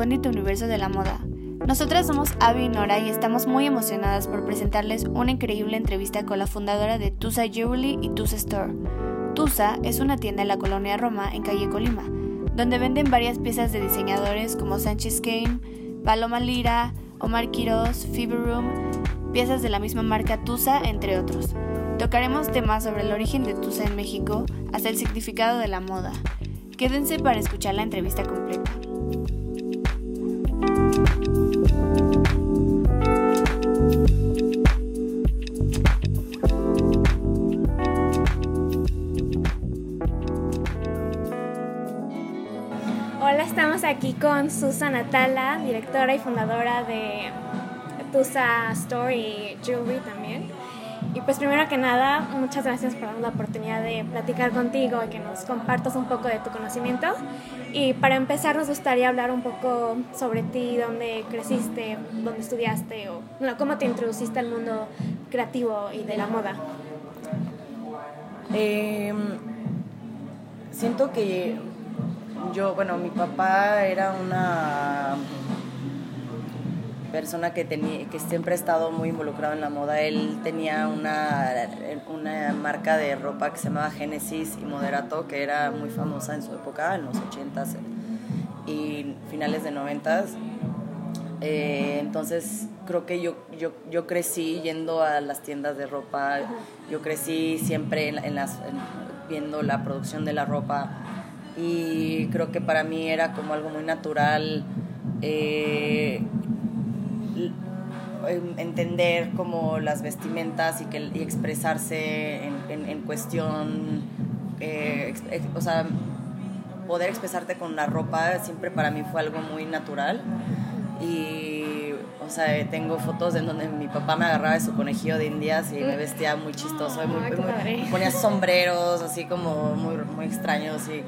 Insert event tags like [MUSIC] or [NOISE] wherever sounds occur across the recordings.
recóndito universo de la moda. Nosotras somos Avi y Nora y estamos muy emocionadas por presentarles una increíble entrevista con la fundadora de Tusa Jewelry y Tusa Store. Tusa es una tienda en la colonia Roma en calle Colima, donde venden varias piezas de diseñadores como Sánchez Kane, Paloma Lira, Omar Quiroz, Fever Room, piezas de la misma marca Tusa, entre otros. Tocaremos temas sobre el origen de Tusa en México hasta el significado de la moda. Quédense para escuchar la entrevista completa. Hola, estamos aquí con Susan Atala, directora y fundadora de Tusa Store y Jewelry también. Pues primero que nada, muchas gracias por darnos la oportunidad de platicar contigo y que nos compartas un poco de tu conocimiento. Y para empezar nos gustaría hablar un poco sobre ti, dónde creciste, dónde estudiaste o bueno, cómo te introduciste al mundo creativo y de la moda. Eh, siento que yo, bueno, mi papá era una persona que, que siempre ha estado muy involucrado en la moda. Él tenía una, una marca de ropa que se llamaba Genesis y Moderato, que era muy famosa en su época, en los 80s y finales de 90s. Eh, entonces creo que yo, yo, yo crecí yendo a las tiendas de ropa, yo crecí siempre en, las, viendo la producción de la ropa y creo que para mí era como algo muy natural eh, entender como las vestimentas y, que, y expresarse en, en, cuestión, eh, o sea, poder expresarte con la ropa siempre para mí fue algo muy natural. Y o sea tengo fotos en donde mi papá me agarraba de su conejillo de indias y me vestía muy chistoso y muy, ponía sombreros así como muy, muy extraños y,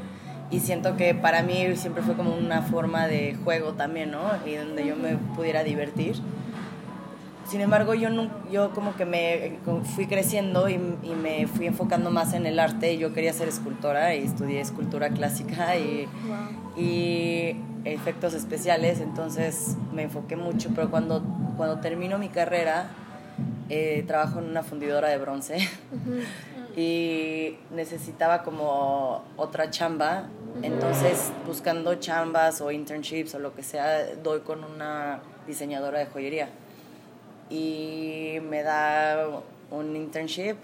y siento que para mí siempre fue como una forma de juego también no y donde yo me pudiera divertir. Sin embargo, yo, no, yo como que me fui creciendo y, y, me fui enfocando más en el arte. Yo quería ser escultora y estudié escultura clásica y, y efectos especiales, entonces me enfoqué mucho, pero cuando, cuando termino mi carrera, eh, trabajo en una fundidora de bronce [LAUGHS] y necesitaba como otra chamba, entonces buscando chambas o internships o lo que sea, doy con una diseñadora de joyería. Y me da un internship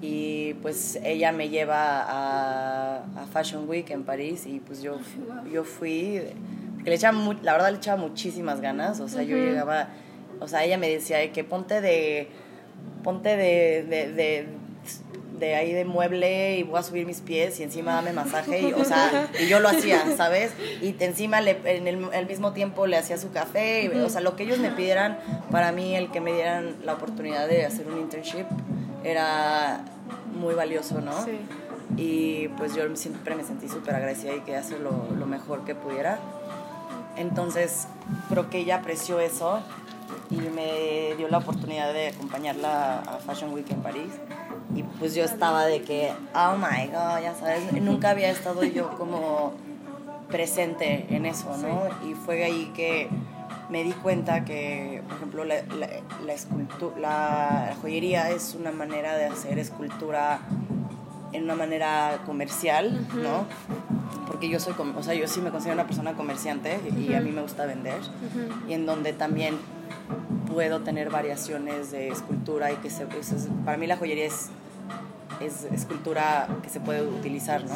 y pues ella me lleva a, a, Fashion Week en París y pues yo, yo fui, porque le echaba, la verdad le echaba muchísimas ganas, o sea, yo llegaba, o sea, ella me decía que ponte de, ponte de, de de ahí de mueble y voy a subir mis pies y encima dame masaje y, o sea, y yo lo hacía, ¿sabes? Y encima le, en el, mismo tiempo le hacía su café, o sea, lo que ellos me pidieran, para mí el que me dieran la oportunidad de hacer un internship era muy valioso, ¿no? Sí. Y pues yo siempre me sentí súper agradecida y quería hacer lo, lo mejor que pudiera. Entonces, creo que ella apreció eso y me dio la oportunidad de acompañarla a Fashion Week en París y pues yo estaba de que, oh my god, ya sabes, nunca había estado yo como presente en eso, ¿no? Y fue ahí que me di cuenta que, por ejemplo, la, la, la, joyería es una manera de hacer escultura en una manera comercial, ¿no? Porque yo soy, o sea, yo sí me considero una persona comerciante y a mí me gusta vender, y en donde también puedo tener variaciones de escultura y que se, para mí la joyería es es escultura que se puede utilizar, ¿no?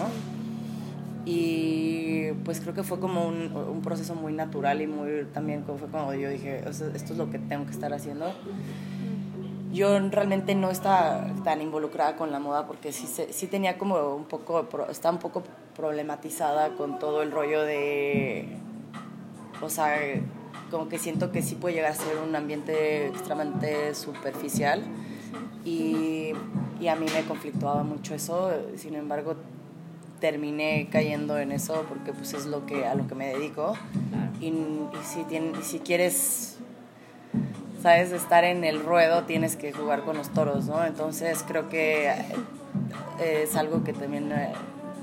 Y pues creo que fue como un, un proceso muy natural y muy también fue como yo dije, esto es lo que tengo que estar haciendo. Yo realmente no estaba tan involucrada con la moda porque sí, sí tenía como un poco, está un poco problematizada con todo el rollo de, o sea, como que siento que sí puede llegar a ser un ambiente extremadamente superficial y y a mí me conflictuaba mucho eso, sin embargo terminé cayendo en eso porque pues es lo que a lo que me dedico. Y, si si quieres sabes estar en el ruedo tienes que jugar con los toros no entonces creo que eh, es algo que también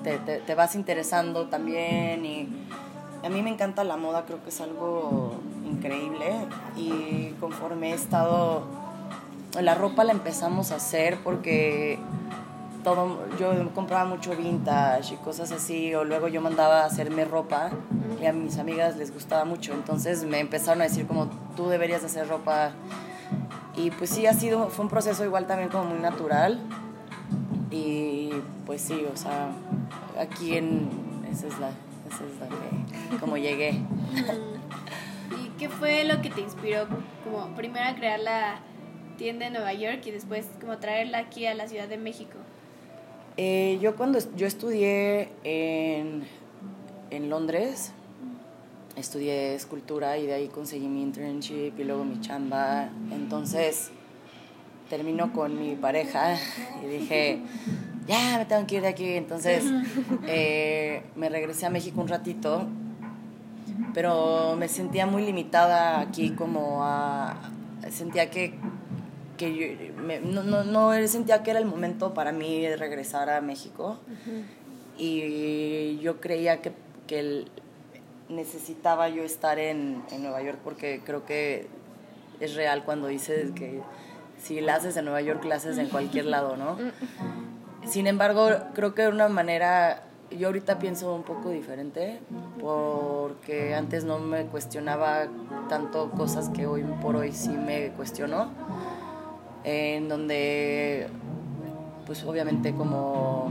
eh, te, te, vas interesando también y a mí me encanta la moda, creo que es algo increíble. Y conforme he estado, la ropa la empezamos a hacer porque todo, yo compraba mucho vintage y cosas así, o luego yo mandaba a hacerme ropa y a mis amigas les gustaba mucho, entonces me empezaron a decir como tú deberías hacer ropa y pues sí ha sido, fue un proceso igual también como muy natural. Y pues sí, o sea, aquí en, esa es la, esa es la que, como llegué. ¿Y qué fue lo que te inspiró como primero a crear la tienda en Nueva York y después como traerla aquí a la Ciudad de México? Eh, yo cuando yo estudié en, en Londres, estudié escultura y de ahí conseguí mi internship y luego mi chamba. Entonces termino con mi pareja y dije, ya me tengo que ir de aquí. Entonces eh, me regresé a México un ratito, pero me sentía muy limitada aquí como a... Sentía que, que yo, no, no, sentía que era el momento para mí de regresar a México. Y yo creía que, que necesitaba yo estar en, en Nueva York porque creo que es real cuando dices que si la haces en Nueva York, la haces en cualquier lado, ¿no? Sin embargo, creo que de una manera, yo ahorita pienso un poco diferente, porque antes no me cuestionaba tanto cosas que hoy por hoy sí me cuestiono, en donde, pues obviamente como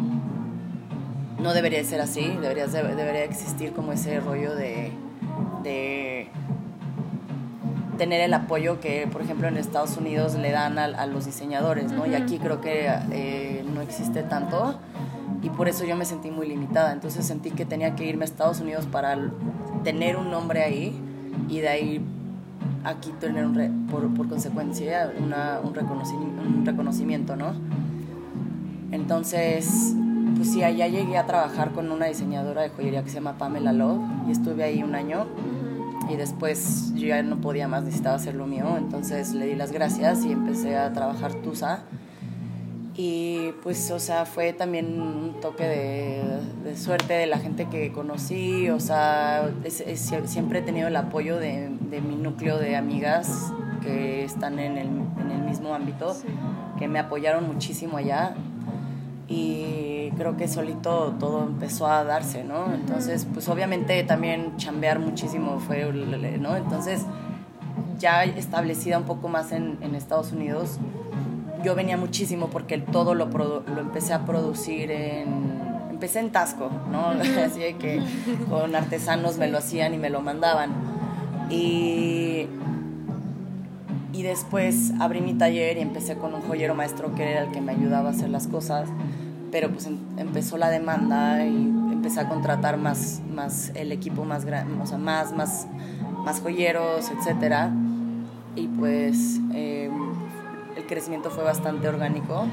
no debería ser así, debería, debería existir como ese rollo de, de tener el apoyo que, por ejemplo, en Estados Unidos le dan a, los diseñadores, ¿no? Y aquí creo que eh, no existe tanto y por eso yo me sentí muy limitada. Entonces sentí que tenía que irme a Estados Unidos para tener un nombre ahí y de ahí aquí tener un por, por, consecuencia una, un, reconocimiento, un reconocimiento, ¿no? Entonces, pues sí, allá llegué a trabajar con una diseñadora de joyería que se llama Pamela Love y estuve ahí un año y después yo ya no podía más, necesitaba hacer lo mío, entonces le di las gracias y empecé a trabajar Tusa. Y pues, o sea, fue también un toque de, suerte de la gente que conocí, o sea, siempre he tenido el apoyo de, mi núcleo de amigas que están en el, en el mismo ámbito, que me apoyaron muchísimo allá. Y creo que solito todo empezó a darse, ¿no? Entonces, pues obviamente también chambear muchísimo fue, ¿no? Entonces, ya establecida un poco más en, en Estados Unidos, yo venía muchísimo porque todo lo, lo empecé a producir en... Empecé en Tasco, ¿no? [LAUGHS] Así que con artesanos me lo hacían y me lo mandaban. Y y después abrí mi taller y empecé con un joyero maestro que era el que me ayudaba a hacer las cosas, pero pues em, empezó la demanda y empecé a contratar más, más el equipo más grande, o sea, más, más, más joyeros, etc. Y pues em, el crecimiento fue bastante orgánico.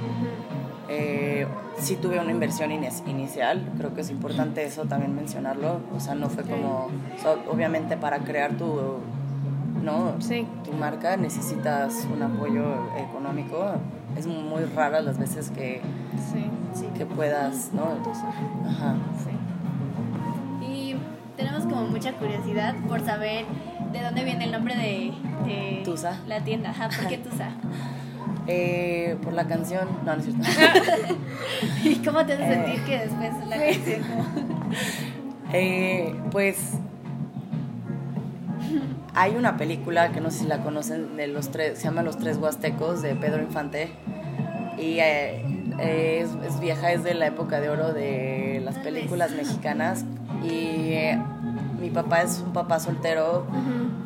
Eh, sí tuve una inversión inicial, creo que es importante eso también mencionarlo, o sea, no fue como, obviamente para crear tu ¿no? Sí. Tu marca necesitas un apoyo económico. Es muy rara las veces que, que puedas, ¿no? Ajá. Sí. Y tenemos como mucha curiosidad por saber de dónde viene el nombre de, de Tusa. la tienda. Ajá, ¿por qué Tusa? [LAUGHS] Eh, por la canción. No, no es cierto. [LAUGHS] ¿Y cómo te hace sentir eh. que después la canción? [LAUGHS] eh, pues hay una película que no sé si la conocen, de los tres, se llama Los Tres Huastecos de Pedro Infante. Y eh, es, vieja, es de la época de oro de las películas mexicanas. Y eh, mi papá es un papá soltero.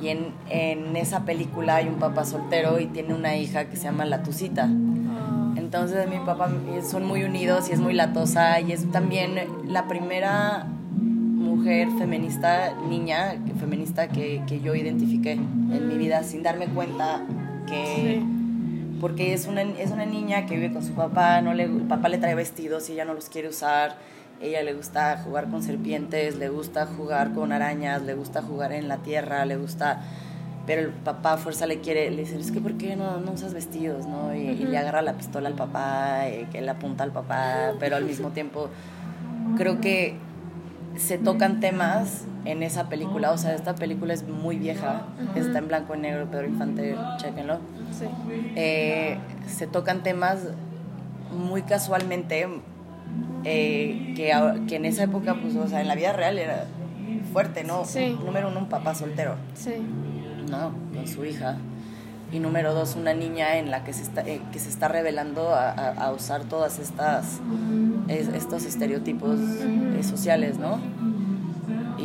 Y en, en, esa película hay un papá soltero y tiene una hija que se llama La Tucita. Ah. Entonces mi papá son muy unidos y es muy latosa y es también la primera mujer feminista, niña feminista que, que yo identifiqué en mi vida sin darme cuenta que... Porque es una, es una niña que vive con su papá, no le, el papá le trae vestidos y ella no los quiere usar, ella le gusta jugar con serpientes, le gusta jugar con arañas, le gusta jugar en la tierra, le gusta pero el papá a fuerza le quiere, le dice, es que ¿por qué no, no usas vestidos? ¿no? Y, y, le agarra la pistola al papá, y que le apunta al papá, pero al mismo tiempo creo que se tocan temas en esa película, o sea, esta película es muy vieja, está en blanco y negro, Pedro Infante, chequenlo. Sí. Eh, se tocan temas muy casualmente eh, que, que en esa época, pues, o sea, en la vida real era fuerte, ¿no? Sí. Número uno, un papá soltero, Sí. ¿no? Con su hija. Y número dos, una niña en la que se está, eh, que se está revelando a, a- a usar todas estas es- estos estereotipos sociales, ¿no?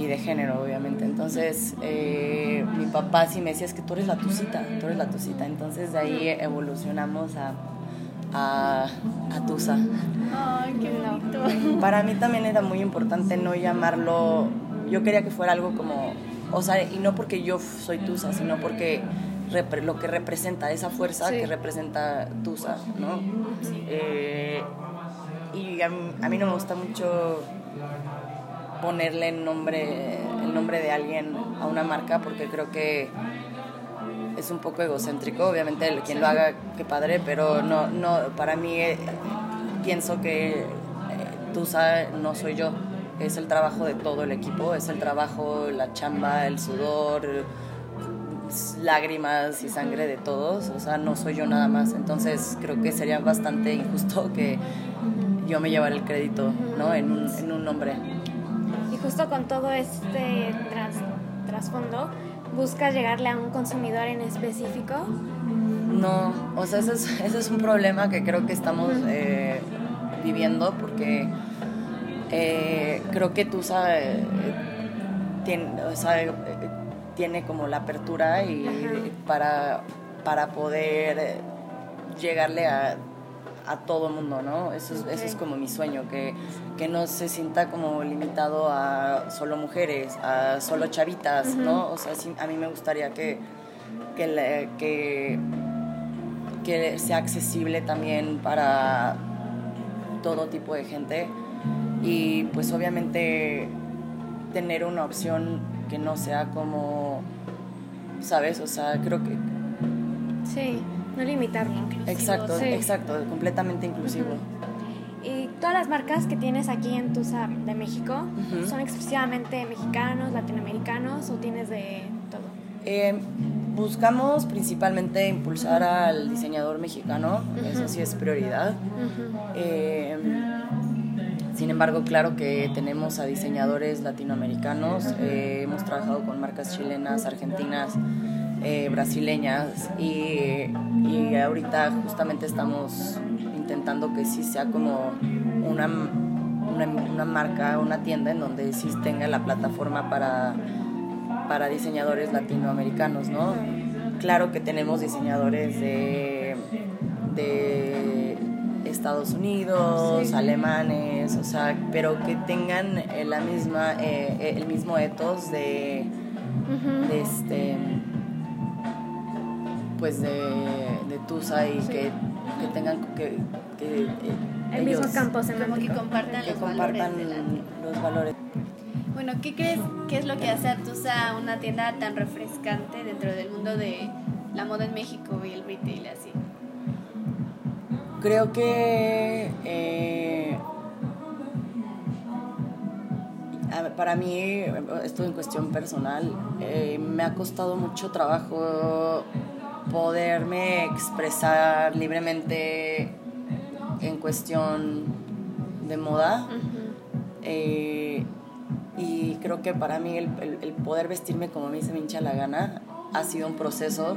Y de género, obviamente. Entonces, eh, mi papá sí me decía, es que tú eres la tucita, tú eres la tucita. Entonces, de ahí evolucionamos a, a, a Tusa. Ay, qué bonito. Para mí también era muy importante no llamarlo, yo quería que fuera algo como, o sea, y no porque yo soy Tusa, sino porque lo que representa, esa fuerza Sí. que representa Tusa, ¿no? Eh, y a mí, a mí no me gusta mucho ponerle el nombre, el nombre de alguien a una marca porque creo que es un poco egocéntrico, obviamente quien lo haga, qué padre, pero no, no, para mí eh, pienso que eh, Tusa no soy yo, es el trabajo de todo el equipo, es el trabajo, la chamba, el sudor, lágrimas y sangre de todos, o sea, no soy yo nada más, entonces creo que sería bastante injusto que yo me llevara el crédito, ¿no? En un, en un nombre. Justo con todo este tras- trasfondo, ¿buscas llegarle a un consumidor en específico? No, o sea, ese es, ese es un problema que creo que estamos eh, viviendo porque eh, creo que tú sabes, tiene, o sea, eh, tiene como la apertura y para, para poder llegarle a, a todo mundo, ¿no? Eso es, eso es como mi sueño, que, que no se sienta como limitado a solo mujeres, a solo chavitas, ¿no? O sea, sí, a mí me gustaría que, que, le- que, que sea accesible también para todo tipo de gente y pues obviamente tener una opción que no sea como, ¿sabes? O sea, creo que... Sí, no limitarlo. Exacto, Sí. exacto, completamente inclusivo. Y todas las marcas que tienes aquí en Tusa de México. ¿son exclusivamente mexicanos, latinoamericanos o tienes de todo? Eh, buscamos principalmente impulsar al diseñador mexicano, eso sí es prioridad. Eh, sin embargo, claro que tenemos a diseñadores latinoamericanos, eh, hemos trabajado con marcas chilenas, argentinas, eh, brasileñas y, y ahorita justamente estamos intentando que sí sea como una, una, una marca, una tienda en donde sí tenga la plataforma para, para diseñadores latinoamericanos, ¿no? Claro que tenemos diseñadores de, de Estados Unidos, Sí. alemanes, o sea, pero que tengan eh, la misma, eh, el mismo ethos de, de este pues de, de Tusa y Sí. que, que tengan que, que, eh, El mismo ellos- campo Como que compartan que los compartan valores de la tienda. los valores. Bueno, ¿qué crees que es lo que hace a Tusa una tienda tan refrescante dentro del mundo de la moda en México y el retail así? Creo que eh, para mí, esto en cuestión personal, eh, me ha costado mucho trabajo poderme expresar libremente en cuestión de moda. Eh, y creo que para mí el, el- el poder vestirme como a mí se me hincha la gana ha sido un proceso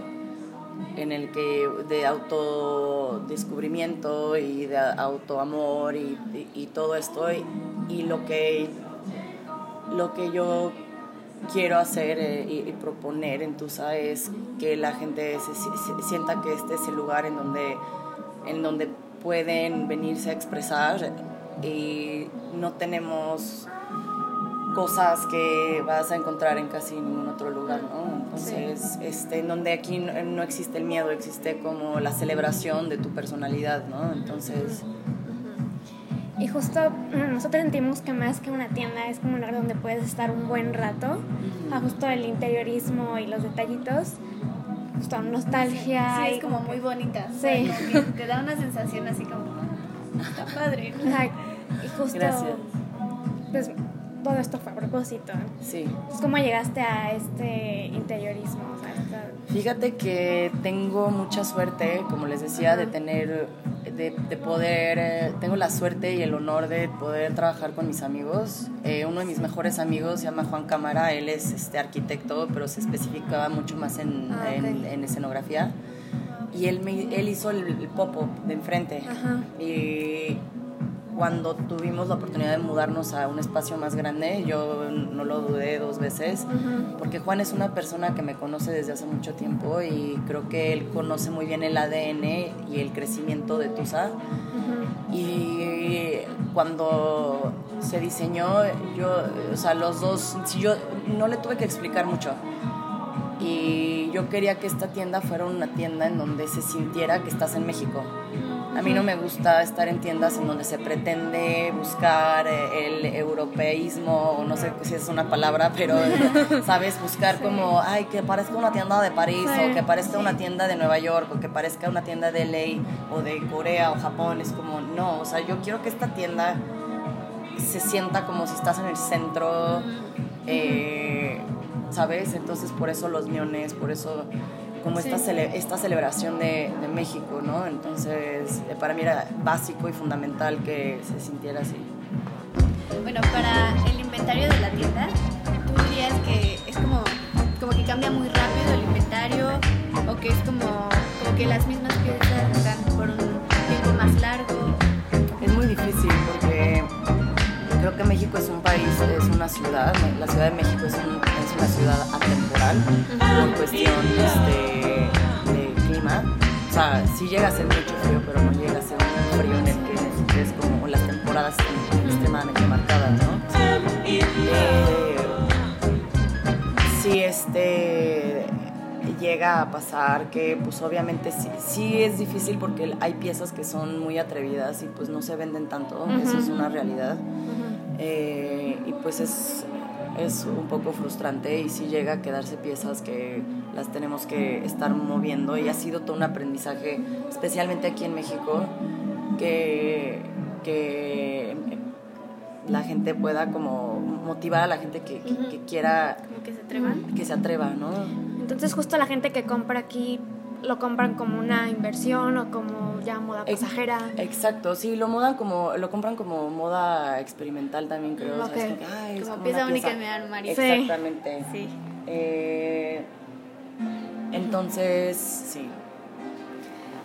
en el que de autodescubrimiento y de autoamor y, y, y todo esto y, y lo que lo que yo quiero hacer eh, y, y proponer en Tusa es que la gente se, sienta que este es el lugar en donde en donde pueden venirse a expresar y no tenemos cosas que vas a encontrar en casi ningún otro lugar, ¿no? Entonces, este, en donde aquí no, no existe el miedo, existe como la celebración de tu personalidad, ¿no? Entonces, Y justo mm, nosotros sentimos que más que una tienda es como un lugar donde puedes estar un buen rato. A justo el interiorismo y los detallitos. Justo nostalgia. Sí, y es como muy bonita. o Sí. sea, como que [LAUGHS] te da una sensación así como, "Ah, está padre. Ajá, Y justo, Gracias. pues todo esto fue a propósito. Sí. ¿Cómo llegaste a este interiorismo? Fíjate que tengo mucha suerte, como les decía, de tener, de, poder, eh, tengo la suerte y el honor de poder trabajar con mis amigos. Eh, uno de mis mejores amigos se llama Juan Cámara, él es este arquitecto, pero se especificaba mucho más en, ah, en, escenografía. Y él, me, él hizo el, el pop-up de enfrente. Y cuando tuvimos la oportunidad de mudarnos a un espacio más grande, yo no lo dudé dos veces, porque Juan es una persona que me conoce desde hace mucho tiempo y creo que él conoce muy bien el ADN y el crecimiento de Tusa. Y cuando se diseñó, yo, o sea, los dos, yo no le tuve que explicar mucho. Y yo quería que esta tienda fuera una tienda en donde se sintiera que estás en México a mí no me gusta estar en tiendas en donde se pretende buscar eh, el europeísmo, o no sé si es una palabra, pero, [LAUGHS] ¿sabes? Buscar como, ay, que parezca una tienda de París, o que parezca una tienda de Nueva York, o que parezca una tienda de LA, o de Corea, o Japón. Es como, no, o sea, yo quiero que esta tienda se sienta como si estás en el centro, eh, ¿sabes? Entonces, por eso los miones, por eso como esta, esta celebración de, de, México, ¿no? Entonces, eh, para mí era básico y fundamental que se sintiera así. Bueno, para el inventario de la tienda, ¿tú dirías que es como, como que cambia muy rápido el inventario o que es como, como que las mismas piezas están por un tiempo más largo? Es muy difícil porque creo que México es un país, es una ciudad, la Ciudad de México es, es una ciudad atemporal por cuestión de, de, clima. O sea, sí llega a ser mucho frío, pero no llega a ser un frío en el que es como las temporadas extremadamente marcadas, ¿no? Eh, sí, este llega a pasar que pues obviamente sí, sí, es difícil porque hay piezas que son muy atrevidas y pues no se venden tanto, eso es una realidad. Eh, y pues es, es un poco frustrante y sí llega a quedarse piezas que las tenemos que estar moviendo y ha sido todo un aprendizaje, especialmente aquí en México, que, que la gente pueda como motivar a la gente que, que, quiera... que se atreva. Que se atreva, ¿no? Entonces justo la gente que compra aquí lo compran como una inversión o como ya moda pasajera. Exacto, sí, lo modan como, lo compran como moda experimental también creo. como, pieza única en mi armario. Exactamente. Sí. Eh, entonces, sí.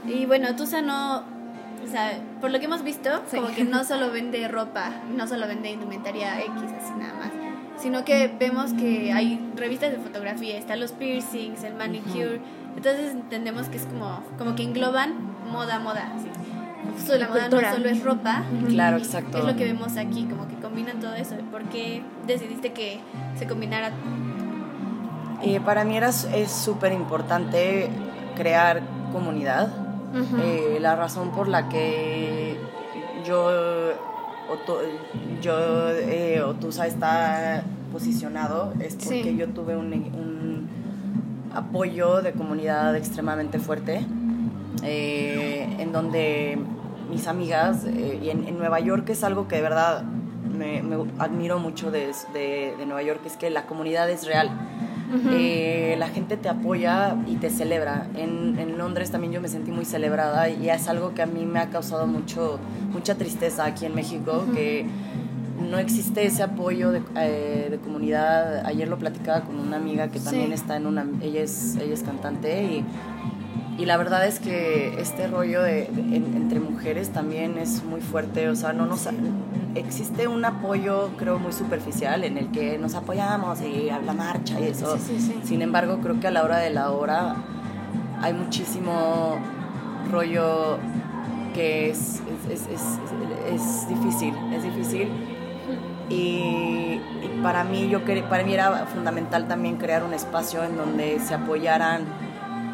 Y bueno, Tusa no, o sea, por lo que hemos visto, como que no [LAUGHS] solo vende ropa, no solo vende indumentaria X, así nada más, sino que vemos que hay revistas de fotografía, están los piercings, el manicure, entonces entendemos que es como, como que engloban moda, moda. Justo la moda no solo es ropa. Claro, exacto. Es lo que vemos aquí, como que combinan todo eso. ¿Por qué decidiste que se combinara? Eh, para mí era, es súper importante crear comunidad. Eh, la razón por la que yo, yo eh, Otusa está posicionado es porque yo tuve un apoyo de comunidad extremadamente fuerte, eh, en donde mis amigas, eh, y en, Nueva York es algo que de verdad me, admiro mucho de, de, Nueva York, es que la comunidad es real. Eh, la gente te apoya y te celebra. En, en, Londres también yo me sentí muy celebrada y es algo que a mí me ha causado mucho, mucha tristeza aquí en México, que no existe ese apoyo eh, de, comunidad. Ayer lo platicaba con una amiga que también está en una, ella es, ella es cantante y, y la verdad es que este rollo de, entre mujeres también es muy fuerte, o sea, no nos, existe un apoyo creo muy superficial en el que nos apoyamos y habla marcha y eso. Sin embargo, creo que a la hora de la hora hay muchísimo rollo que es, es, es, es, difícil, es difícil y, para, mí, yo, para mí era fundamental también crear un espacio en donde se apoyaran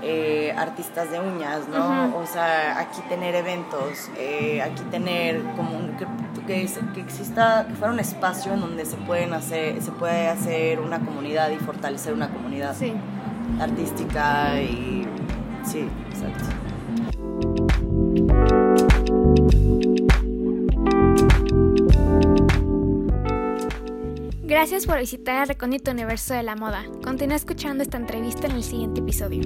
eh, artistas de uñas, ¿no? O sea, aquí tener eventos, eh, aquí tener como que, que, que, exista, que fuera un espacio en donde se pueden hacer, se puede hacer una comunidad y fortalecer una comunidad artística y sí, exacto. Gracias por visitar el recóndito universo de la moda. Continúa escuchando esta entrevista en el siguiente episodio.